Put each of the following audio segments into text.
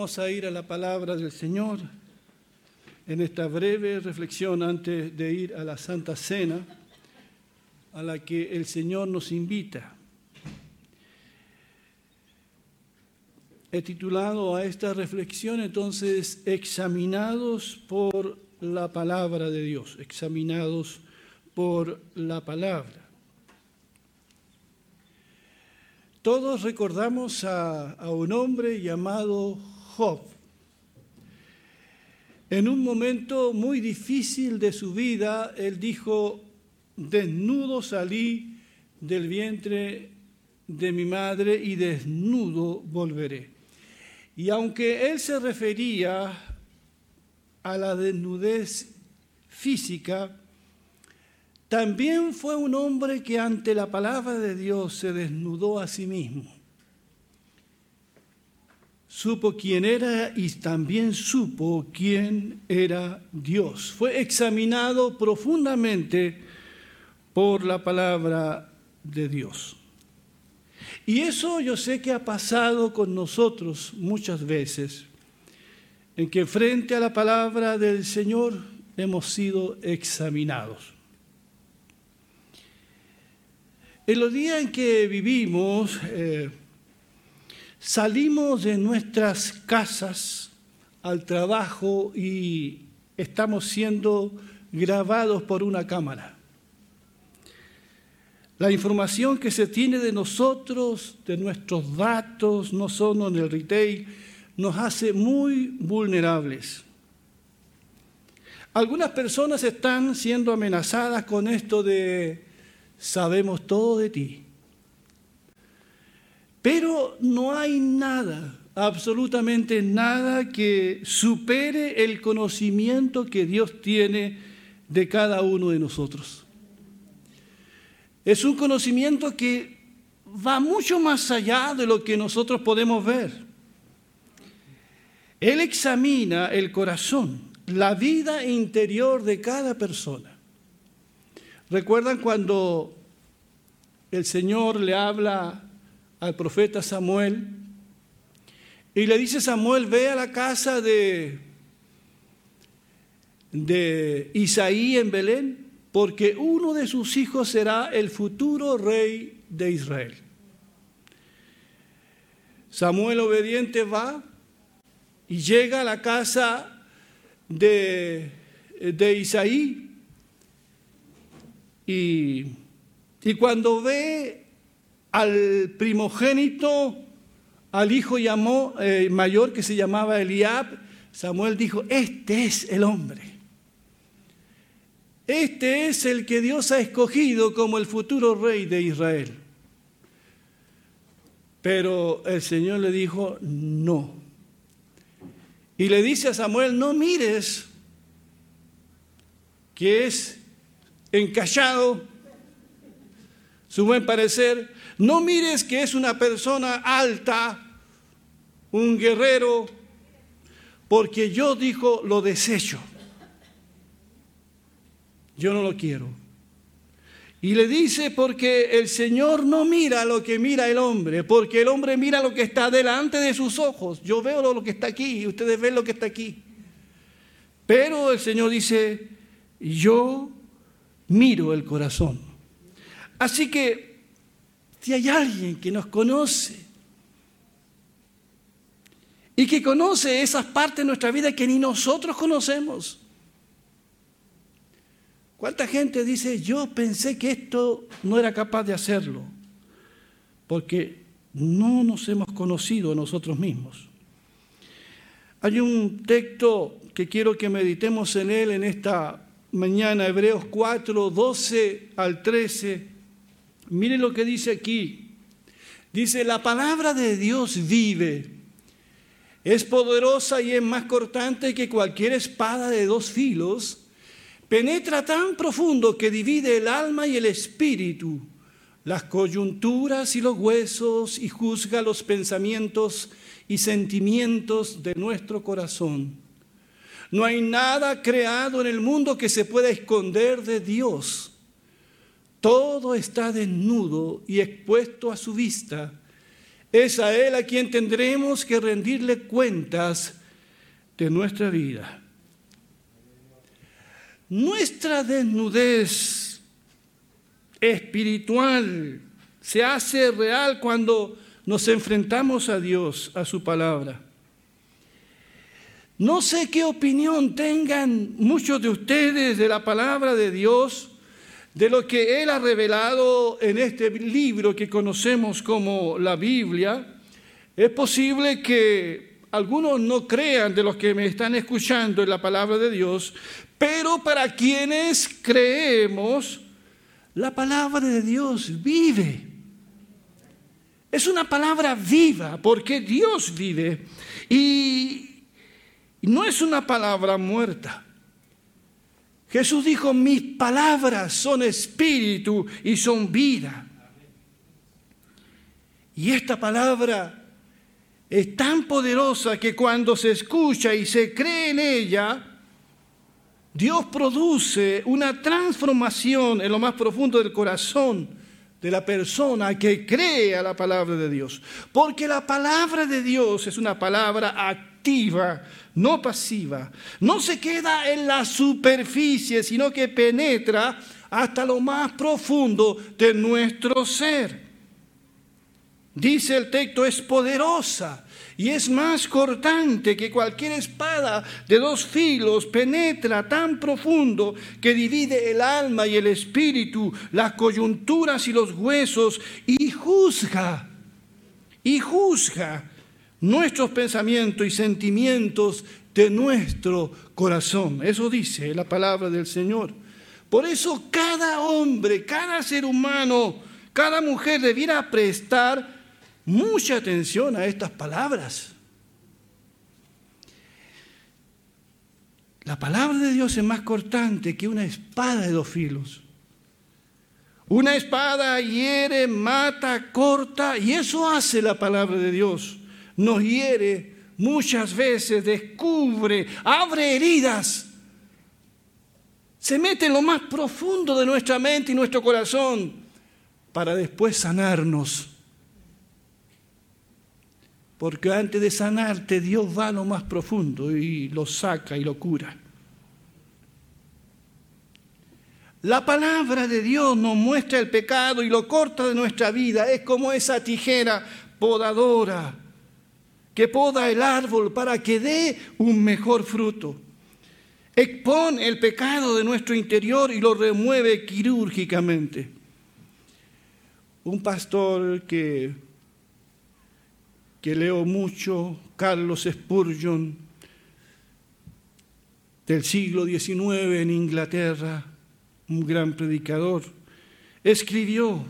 A ir a la palabra del Señor en esta breve reflexión antes de ir a la Santa Cena a la que el Señor nos invita. He titulado a esta reflexión entonces examinados por la palabra de Dios, examinados por la palabra. Todos recordamos a, un hombre llamado Job. En un momento muy difícil de su vida, él dijo, desnudo salí del vientre de mi madre y desnudo volveré. Y aunque él se refería a la desnudez física, también fue un hombre que ante la palabra de Dios se desnudó a sí mismo. Supo quién era y también supo quién era Dios. Fue examinado profundamente por la palabra de Dios. Y eso yo sé que ha pasado con nosotros muchas veces, en que frente a la palabra del Señor hemos sido examinados. En los días en que vivimos, eh, salimos de nuestras casas al trabajo y estamos siendo grabados por una cámara. La información que se tiene de nosotros, de nuestros datos, no solo en el retail, nos hace muy vulnerables. Algunas personas están siendo amenazadas con esto de sabemos todo de ti. Pero no hay nada, absolutamente nada que supere el conocimiento que Dios tiene de cada uno de nosotros. Es un conocimiento que va mucho más allá de lo que nosotros podemos ver. Él examina el corazón, la vida interior de cada persona. ¿Recuerdan cuando el Señor le habla al profeta Samuel y le dice Samuel, ve a la casa de, de Isaí en Belén, porque uno de sus hijos será el futuro rey de Israel. Samuel obediente va y llega a la casa de, de Isaí y, cuando ve al primogénito, al hijo llamó, eh, mayor que se llamaba Eliab, Samuel dijo, este es el hombre. Este es el que Dios ha escogido como el futuro rey de Israel. Pero el Señor le dijo, no. Y le dice a Samuel, no mires que es encallado, su buen parecer. No mires que es una persona alta, un guerrero, porque yo dijo lo desecho. Yo no lo quiero. Y le dice porque el Señor no mira lo que mira el hombre, porque el hombre mira lo que está delante de sus ojos. Yo veo lo que está aquí y ustedes ven lo que está aquí. Pero el Señor dice, yo miro el corazón. Así que si hay alguien que nos conoce y que conoce esas partes de nuestra vida que ni nosotros conocemos, ¿cuánta gente dice, yo pensé que esto no era capaz de hacerlo? Porque no nos hemos conocido a nosotros mismos. Hay un texto que quiero que meditemos en él en esta mañana, Hebreos 4, 12 al 13. Mire lo que dice aquí. Dice, la palabra de Dios vive, es poderosa y es más cortante que cualquier espada de dos filos, penetra tan profundo que divide el alma y el espíritu, las coyunturas y los huesos y juzga los pensamientos y sentimientos de nuestro corazón. No hay nada creado en el mundo que se pueda esconder de Dios. Todo está desnudo y expuesto a su vista. es a Él a quien tendremos que rendirle cuentas de nuestra vida. Nuestra desnudez espiritual se hace real cuando nos enfrentamos a Dios, a su palabra. No sé qué opinión tengan muchos de ustedes de la palabra de Dios, de lo que Él ha revelado en este libro que conocemos como la Biblia. Es posible que algunos no crean de los que me están escuchando en la palabra de Dios, pero para quienes creemos, la palabra de Dios vive. Es una palabra viva porque Dios vive y no es una palabra muerta. Jesús dijo, mis palabras son espíritu y son vida. Y esta palabra es tan poderosa que cuando se escucha y se cree en ella, Dios produce una transformación en lo más profundo del corazón de la persona que cree a la palabra de Dios. Porque la palabra de Dios es una palabra activa, no pasiva. No se queda en la superficie, sino que penetra hasta lo más profundo de nuestro ser. Dice el texto, es poderosa y es más cortante que cualquier espada de dos filos, penetra tan profundo que divide el alma y el espíritu, las coyunturas y los huesos, y juzga, y juzga nuestros pensamientos y sentimientos de nuestro corazón. Eso dice la palabra del Señor. Por eso cada hombre, cada ser humano, cada mujer debiera prestar mucha atención a estas palabras. La palabra de Dios es más cortante que una espada de dos filos. Una espada hiere, mata, corta, y eso hace la palabra de Dios. Nos hiere muchas veces, descubre, abre heridas. Se mete en lo más profundo de nuestra mente y nuestro corazón para después sanarnos porque antes de sanarte Dios va a lo más profundo y lo saca y lo cura. La palabra de Dios nos muestra el pecado y lo corta de nuestra vida. Es como esa tijera podadora que poda el árbol para que dé un mejor fruto. Expone el pecado de nuestro interior y lo remueve quirúrgicamente. Un pastor que que leo mucho, Carlos Spurgeon, del siglo XIX en Inglaterra, un gran predicador, escribió,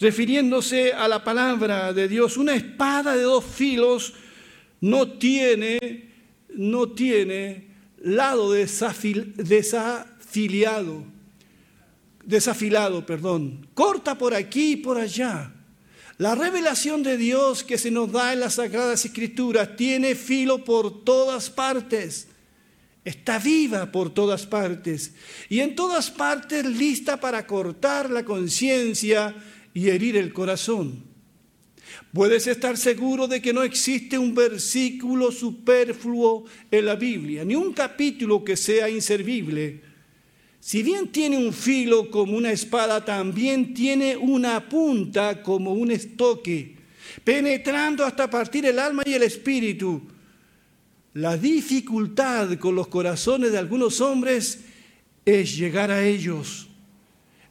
refiriéndose a la palabra de Dios, una espada de dos filos no tiene, no tiene lado desafiliado, desafilado, perdón, corta por aquí y por allá. La revelación de Dios que se nos da en las Sagradas Escrituras tiene filo por todas partes. Está viva por todas partes. Y en todas partes lista para cortar la conciencia y herir el corazón. Puedes estar seguro de que no existe un versículo superfluo en la Biblia, ni un capítulo que sea inservible si bien tiene un filo como una espada, también tiene una punta como un estoque, penetrando hasta partir el alma y el espíritu. La dificultad con los corazones de algunos hombres es llegar a ellos.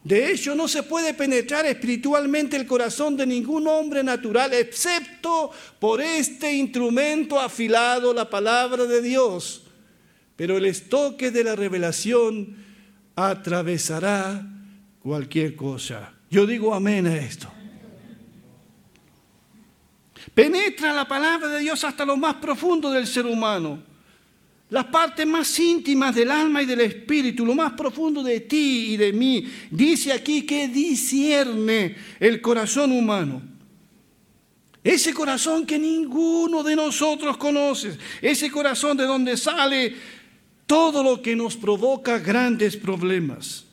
De hecho, no se puede penetrar espiritualmente el corazón de ningún hombre natural, excepto por este instrumento afilado, la palabra de Dios. Pero el estoque de la revelación atravesará cualquier cosa. Yo digo amén a esto. Penetra la palabra de Dios hasta lo más profundo del ser humano, las partes más íntimas del alma y del espíritu, lo más profundo de ti y de mí. Dice aquí que discierne el corazón humano. Ese corazón que ninguno de nosotros conoce, ese corazón de donde sale todo lo que nos provoca grandes problemas.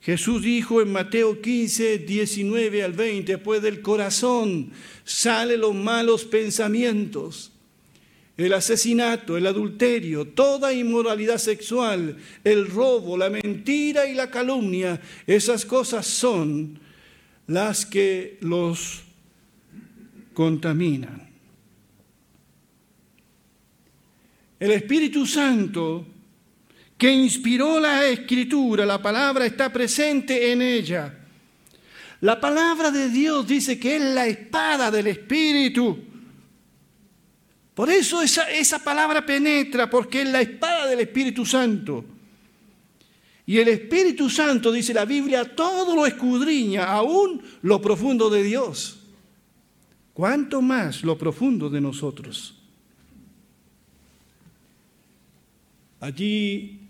Jesús dijo en Mateo 15, 19 al 20, pues del corazón salen los malos pensamientos, el asesinato, el adulterio, toda inmoralidad sexual, el robo, la mentira y la calumnia. Esas cosas son las que los contaminan. El Espíritu Santo que inspiró la escritura, la palabra está presente en ella. La palabra de Dios dice que es la espada del Espíritu. Por eso esa, palabra penetra, porque es la espada del Espíritu Santo. Y el Espíritu Santo, dice la Biblia, todo lo escudriña, aún lo profundo de Dios. ¿Cuánto más lo profundo de nosotros? Allí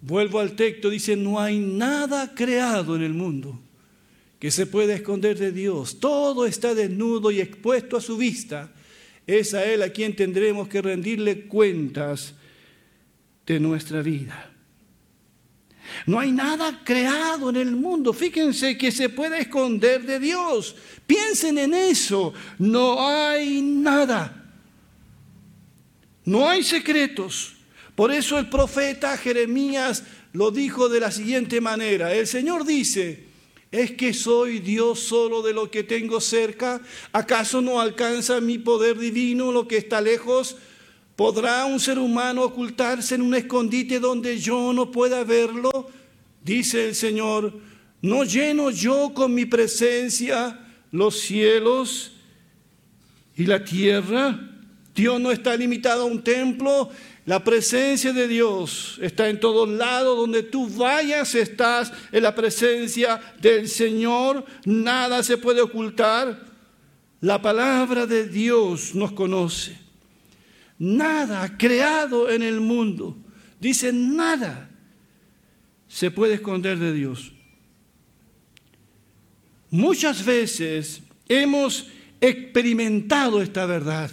Vuelvo al texto, dice, no hay nada creado en el mundo que se pueda esconder de Dios. Todo está desnudo y expuesto a su vista. Es a Él a quien tendremos que rendirle cuentas de nuestra vida. No hay nada creado en el mundo, fíjense, que se pueda esconder de Dios. Piensen en eso. No hay nada. No hay secretos. Por eso el profeta Jeremías lo dijo de la siguiente manera. El Señor dice, ¿es que soy Dios solo de lo que tengo cerca? ¿Acaso no alcanza mi poder divino lo que está lejos? ¿Podrá un ser humano ocultarse en un escondite donde yo no pueda verlo? Dice el Señor, ¿no lleno yo con mi presencia los cielos y la tierra? Dios no está limitado a un templo la presencia de Dios está en todos lados. Donde tú vayas, estás en la presencia del Señor. Nada se puede ocultar. La palabra de Dios nos conoce. Nada creado en el mundo, dice nada, se puede esconder de Dios. Muchas veces hemos experimentado esta verdad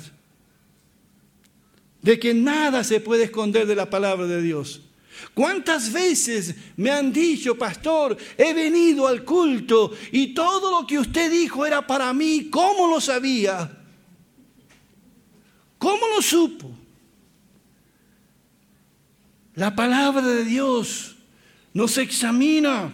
de que nada se puede esconder de la palabra de Dios. ¿Cuántas veces me han dicho, pastor, he venido al culto y todo lo que usted dijo era para mí? ¿Cómo lo sabía? ¿Cómo lo supo? La palabra de Dios nos examina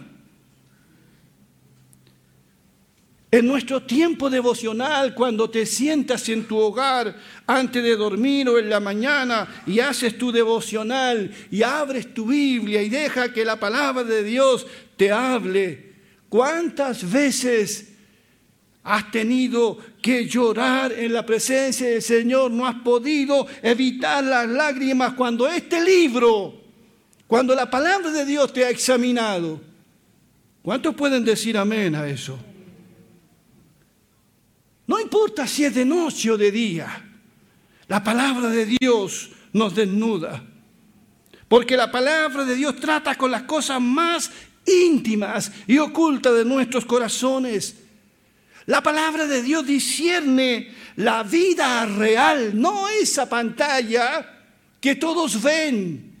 En nuestro tiempo devocional, cuando te sientas en tu hogar antes de dormir o en la mañana y haces tu devocional y abres tu Biblia y deja que la palabra de Dios te hable, ¿cuántas veces has tenido que llorar en la presencia del Señor? No has podido evitar las lágrimas cuando este libro, cuando la palabra de Dios te ha examinado. ¿Cuántos pueden decir amén a eso? No importa si es de noche o de día, la palabra de Dios nos desnuda. Porque la palabra de Dios trata con las cosas más íntimas y ocultas de nuestros corazones. La palabra de Dios discierne la vida real, no esa pantalla que todos ven.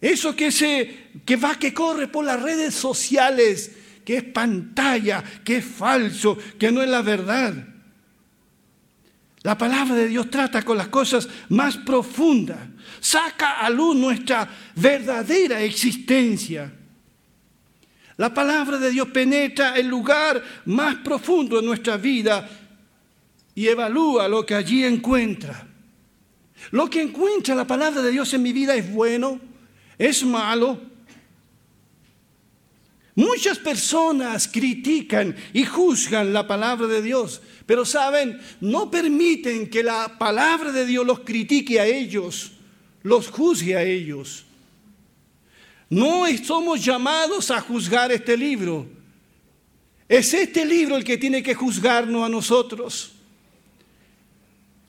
Eso que se que va que corre por las redes sociales que es pantalla, que es falso, que no es la verdad. La palabra de Dios trata con las cosas más profundas, saca a luz nuestra verdadera existencia. La palabra de Dios penetra el lugar más profundo de nuestra vida y evalúa lo que allí encuentra. Lo que encuentra la palabra de Dios en mi vida es bueno, es malo, Muchas personas critican y juzgan la palabra de Dios, pero saben, no permiten que la palabra de Dios los critique a ellos, los juzgue a ellos. No somos llamados a juzgar este libro. Es este libro el que tiene que juzgarnos a nosotros.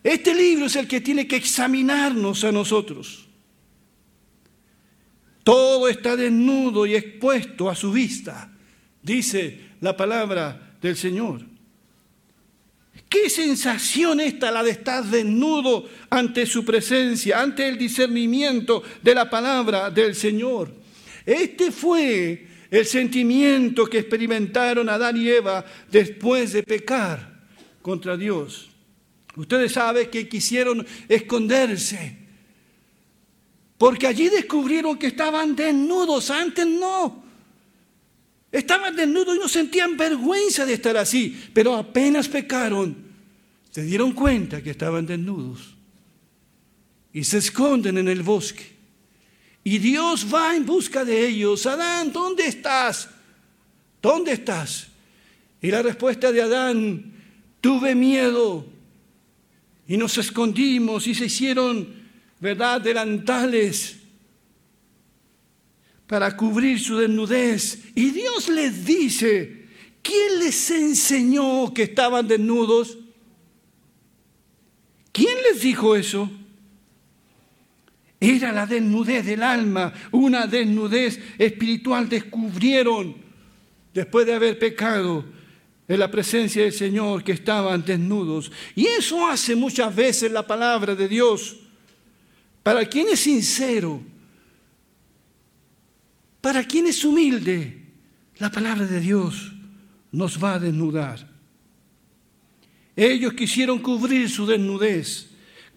Este libro es el que tiene que examinarnos a nosotros. Todo está desnudo y expuesto a su vista, dice la palabra del Señor. ¿Qué sensación esta la de estar desnudo ante su presencia, ante el discernimiento de la palabra del Señor? Este fue el sentimiento que experimentaron Adán y Eva después de pecar contra Dios. Ustedes saben que quisieron esconderse, porque allí descubrieron que estaban desnudos, antes no. Estaban desnudos y no sentían vergüenza de estar así, pero apenas pecaron, se dieron cuenta que estaban desnudos y se esconden en el bosque. Y Dios va en busca de ellos. Adán, ¿dónde estás? ¿Dónde estás? Y la respuesta de Adán, tuve miedo. Y nos escondimos y se hicieron, ¿verdad?, delantales para cubrir su desnudez. Y Dios les dice, ¿quién les enseñó que estaban desnudos? ¿Quién les dijo eso? Era la desnudez del alma, una desnudez espiritual. Descubrieron, después de haber pecado, en la presencia del Señor, que estaban desnudos. Y eso hace muchas veces la palabra de Dios. Para quien es sincero, para quien es humilde, la palabra de Dios nos va a desnudar. Ellos quisieron cubrir su desnudez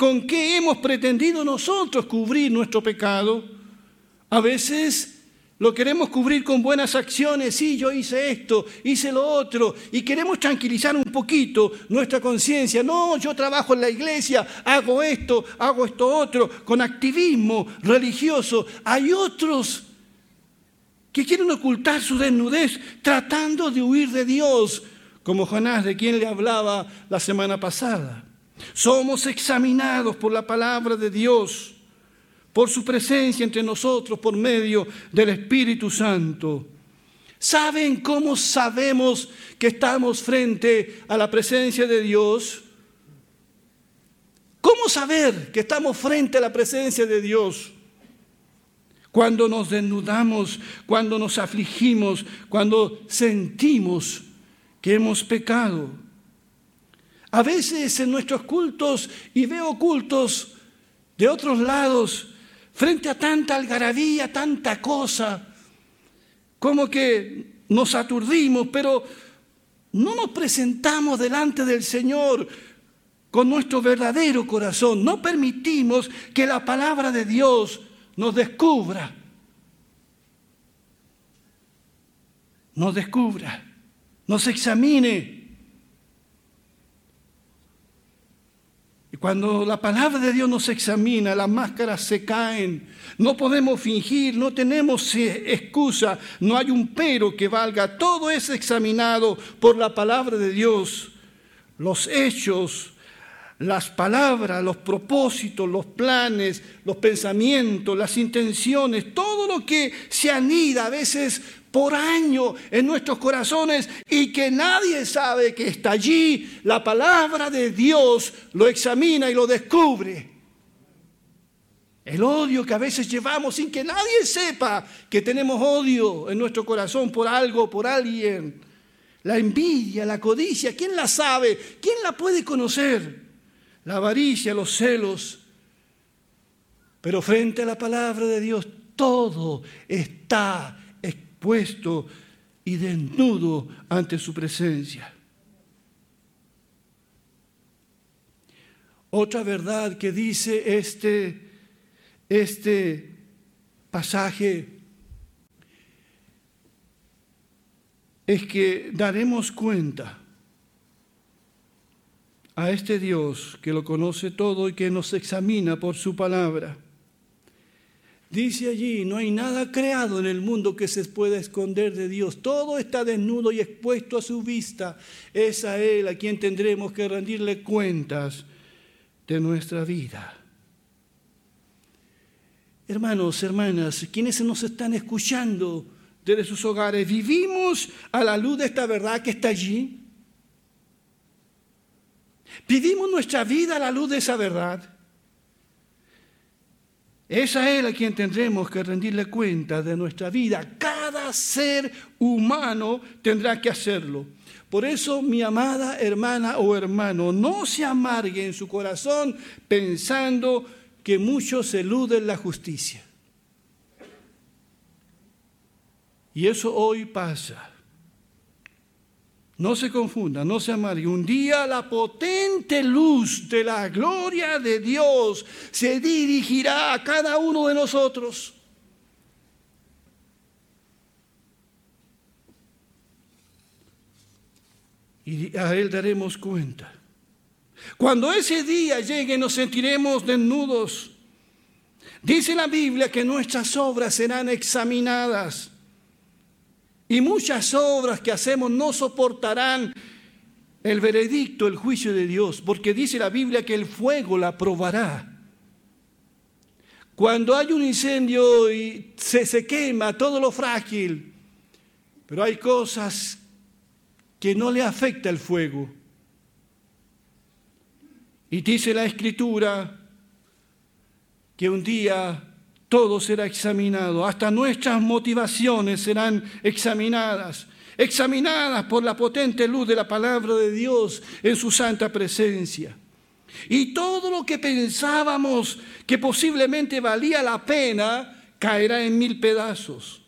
¿Con qué hemos pretendido nosotros cubrir nuestro pecado? A veces lo queremos cubrir con buenas acciones. Sí, yo hice esto, hice lo otro. Y queremos tranquilizar un poquito nuestra conciencia. No, yo trabajo en la iglesia, hago esto, hago esto otro, con activismo religioso. Hay otros que quieren ocultar su desnudez tratando de huir de Dios, como Jonás, de quien le hablaba la semana pasada. Somos examinados por la palabra de Dios, por su presencia entre nosotros, por medio del Espíritu Santo. ¿Saben cómo sabemos que estamos frente a la presencia de Dios? ¿Cómo saber que estamos frente a la presencia de Dios? Cuando nos desnudamos, cuando nos afligimos, cuando sentimos que hemos pecado. A veces en nuestros cultos, y veo cultos de otros lados, frente a tanta algarabía, tanta cosa, como que nos aturdimos, pero no nos presentamos delante del Señor con nuestro verdadero corazón. No permitimos que la palabra de Dios nos descubra. Nos descubra, nos examine Cuando la palabra de Dios nos examina, las máscaras se caen. No podemos fingir, no tenemos eh, excusa, no hay un pero que valga. Todo es examinado por la palabra de Dios. Los hechos, las palabras, los propósitos, los planes, los pensamientos, las intenciones, todo lo que se anida a veces por año en nuestros corazones y que nadie sabe que está allí. La palabra de Dios lo examina y lo descubre. El odio que a veces llevamos sin que nadie sepa que tenemos odio en nuestro corazón por algo, por alguien. La envidia, la codicia, ¿quién la sabe? ¿Quién la puede conocer? La avaricia, los celos. Pero frente a la palabra de Dios, todo está puesto y desnudo ante su presencia. Otra verdad que dice este, este pasaje es que daremos cuenta a este Dios que lo conoce todo y que nos examina por su palabra Dice allí, no hay nada creado en el mundo que se pueda esconder de Dios. Todo está desnudo y expuesto a su vista. Es a Él a quien tendremos que rendirle cuentas de nuestra vida. Hermanos, hermanas, quienes nos están escuchando desde sus hogares, ¿vivimos a la luz de esta verdad que está allí? ¿Vivimos nuestra vida a la luz de esa verdad? Es a Él a quien tendremos que rendirle cuenta de nuestra vida. Cada ser humano tendrá que hacerlo. Por eso, mi amada hermana o hermano, no se amargue en su corazón pensando que muchos eluden la justicia. Y eso hoy pasa. No se confunda, no se amargue. Un día la potente luz de la gloria de Dios se dirigirá a cada uno de nosotros. Y a Él daremos cuenta. Cuando ese día llegue nos sentiremos desnudos. Dice la Biblia que nuestras obras serán examinadas y muchas obras que hacemos no soportarán el veredicto, el juicio de Dios, porque dice la Biblia que el fuego la probará. Cuando hay un incendio y se, se quema todo lo frágil, pero hay cosas que no le afecta el fuego. Y dice la escritura que un día todo será examinado, hasta nuestras motivaciones serán examinadas, examinadas por la potente luz de la palabra de Dios en su santa presencia. Y todo lo que pensábamos que posiblemente valía la pena caerá en mil pedazos.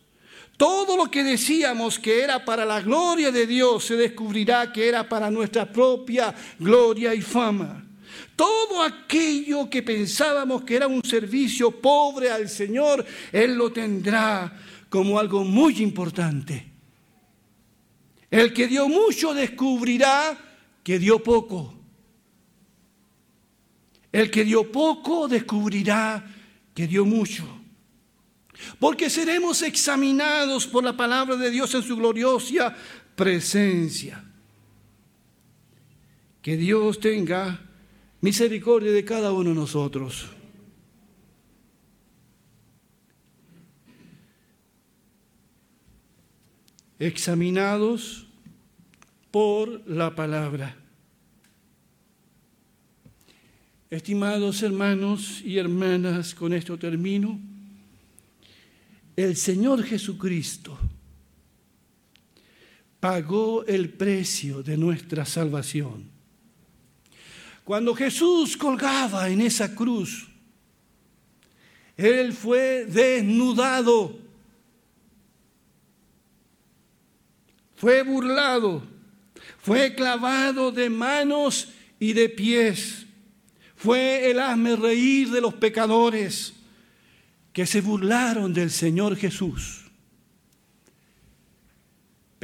Todo lo que decíamos que era para la gloria de Dios se descubrirá que era para nuestra propia gloria y fama. Todo aquello que pensábamos que era un servicio pobre al Señor, Él lo tendrá como algo muy importante. El que dio mucho descubrirá que dio poco. El que dio poco descubrirá que dio mucho. Porque seremos examinados por la palabra de Dios en su gloriosa presencia. Que Dios tenga misericordia de cada uno de nosotros. Examinados por la palabra. Estimados hermanos y hermanas, con esto termino. El Señor Jesucristo pagó el precio de nuestra salvación. Cuando Jesús colgaba en esa cruz, Él fue desnudado, fue burlado, fue clavado de manos y de pies, fue el hazme reír de los pecadores que se burlaron del Señor Jesús.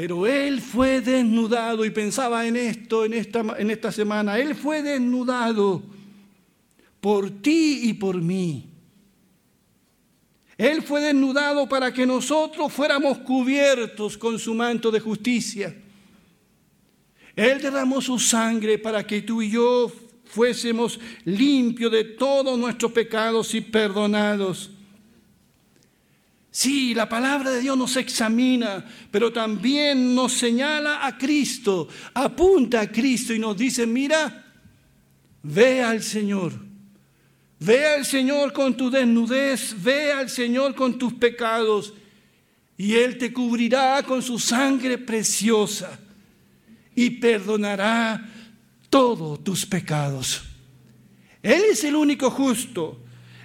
Pero él fue desnudado y pensaba en esto en esta, en esta semana. Él fue desnudado por ti y por mí. Él fue desnudado para que nosotros fuéramos cubiertos con su manto de justicia. Él derramó su sangre para que tú y yo fuésemos limpios de todos nuestros pecados y perdonados. Sí, la palabra de Dios nos examina, pero también nos señala a Cristo, apunta a Cristo y nos dice, mira, ve al Señor, ve al Señor con tu desnudez, ve al Señor con tus pecados, y Él te cubrirá con su sangre preciosa y perdonará todos tus pecados. Él es el único justo,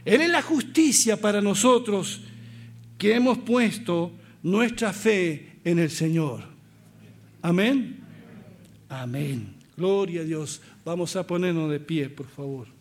Él es la justicia para nosotros que hemos puesto nuestra fe en el Señor. Amén. Amén. Gloria a Dios. Vamos a ponernos de pie, por favor.